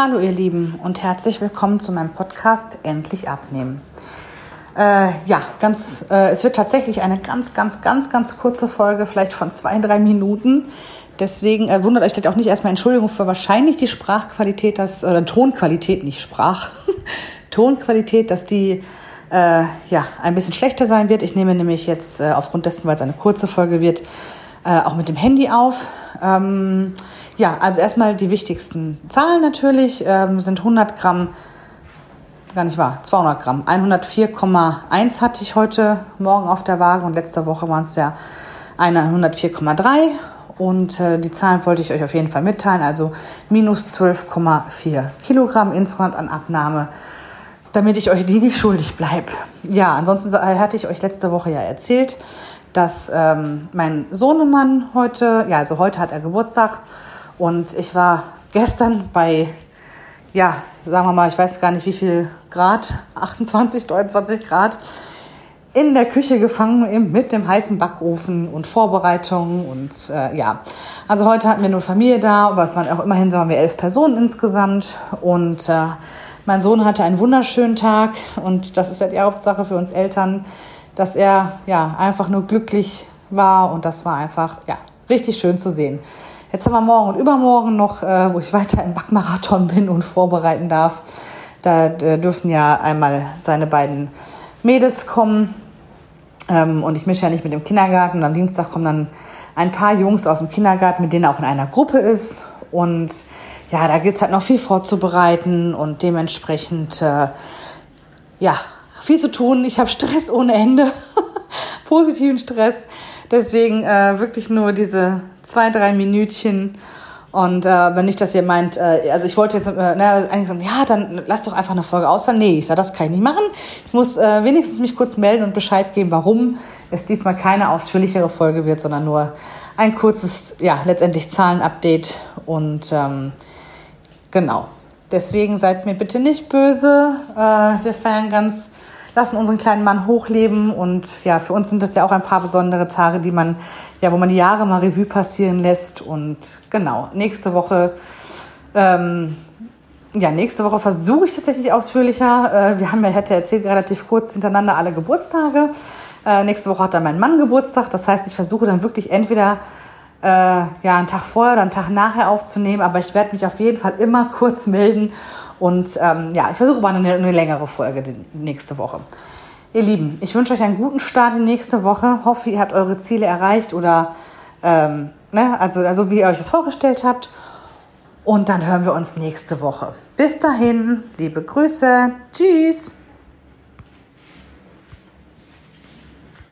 Hallo ihr Lieben und herzlich willkommen zu meinem Podcast Endlich abnehmen. Äh, ja, ganz, äh, es wird tatsächlich eine ganz, ganz, ganz, ganz kurze Folge, vielleicht von zwei, drei Minuten. Deswegen äh, wundert euch vielleicht auch nicht erstmal Entschuldigung für wahrscheinlich die Sprachqualität, dass, oder Tonqualität, nicht Sprach, Tonqualität, dass die äh, ja, ein bisschen schlechter sein wird. Ich nehme nämlich jetzt äh, aufgrund dessen, weil es eine kurze Folge wird, äh, auch mit dem Handy auf. Ähm, ja, also erstmal die wichtigsten Zahlen natürlich ähm, sind 100 Gramm, gar nicht wahr, 200 Gramm. 104,1 hatte ich heute Morgen auf der Waage und letzte Woche waren es ja 104,3 und äh, die Zahlen wollte ich euch auf jeden Fall mitteilen. Also minus 12,4 Kilogramm insgesamt an Abnahme, damit ich euch die nicht schuldig bleibe. Ja, ansonsten hatte ich euch letzte Woche ja erzählt, dass ähm, mein Sohnemann heute, ja, also heute hat er Geburtstag und ich war gestern bei, ja, sagen wir mal, ich weiß gar nicht wie viel Grad, 28, 29 Grad, in der Küche gefangen mit dem heißen Backofen und Vorbereitungen und äh, ja. Also heute hatten wir nur Familie da, aber es waren auch immerhin, sagen wir, elf Personen insgesamt und äh, mein Sohn hatte einen wunderschönen Tag und das ist ja die Hauptsache für uns Eltern, dass er ja einfach nur glücklich war und das war einfach ja richtig schön zu sehen. Jetzt haben wir morgen und übermorgen noch, äh, wo ich weiter im Backmarathon bin und vorbereiten darf. Da äh, dürfen ja einmal seine beiden Mädels kommen. Ähm, und ich mische ja nicht mit dem Kindergarten. Und am Dienstag kommen dann ein paar Jungs aus dem Kindergarten, mit denen er auch in einer Gruppe ist. Und ja, da gibt's halt noch viel vorzubereiten und dementsprechend, äh, ja, viel zu tun. Ich habe Stress ohne Ende, positiven Stress. Deswegen äh, wirklich nur diese zwei, drei Minütchen. Und äh, wenn nicht, dass ihr meint, äh, also ich wollte jetzt äh, ne, eigentlich sagen, ja, dann lass doch einfach eine Folge ausfallen. Nee, ich sage, das kann ich nicht machen. Ich muss äh, wenigstens mich kurz melden und Bescheid geben, warum es diesmal keine ausführlichere Folge wird, sondern nur ein kurzes, ja, letztendlich Zahlenupdate. Und ähm, genau. Deswegen seid mir bitte nicht böse. Äh, wir feiern ganz lassen unseren kleinen Mann hochleben und ja, für uns sind das ja auch ein paar besondere Tage, die man, ja, wo man die Jahre mal Revue passieren lässt und genau, nächste Woche, ähm, ja, nächste Woche versuche ich tatsächlich ausführlicher. Äh, wir haben ja, hätte erzählt, relativ kurz hintereinander alle Geburtstage. Äh, nächste Woche hat dann mein Mann Geburtstag. Das heißt, ich versuche dann wirklich entweder äh, ja, einen Tag vorher oder einen Tag nachher aufzunehmen, aber ich werde mich auf jeden Fall immer kurz melden und ähm, ja, ich versuche mal eine, eine längere Folge nächste Woche. Ihr Lieben, ich wünsche euch einen guten Start in nächste Woche. Hoffe, ihr habt eure Ziele erreicht oder ähm, ne, also, also wie ihr euch das vorgestellt habt. Und dann hören wir uns nächste Woche. Bis dahin, liebe Grüße. Tschüss.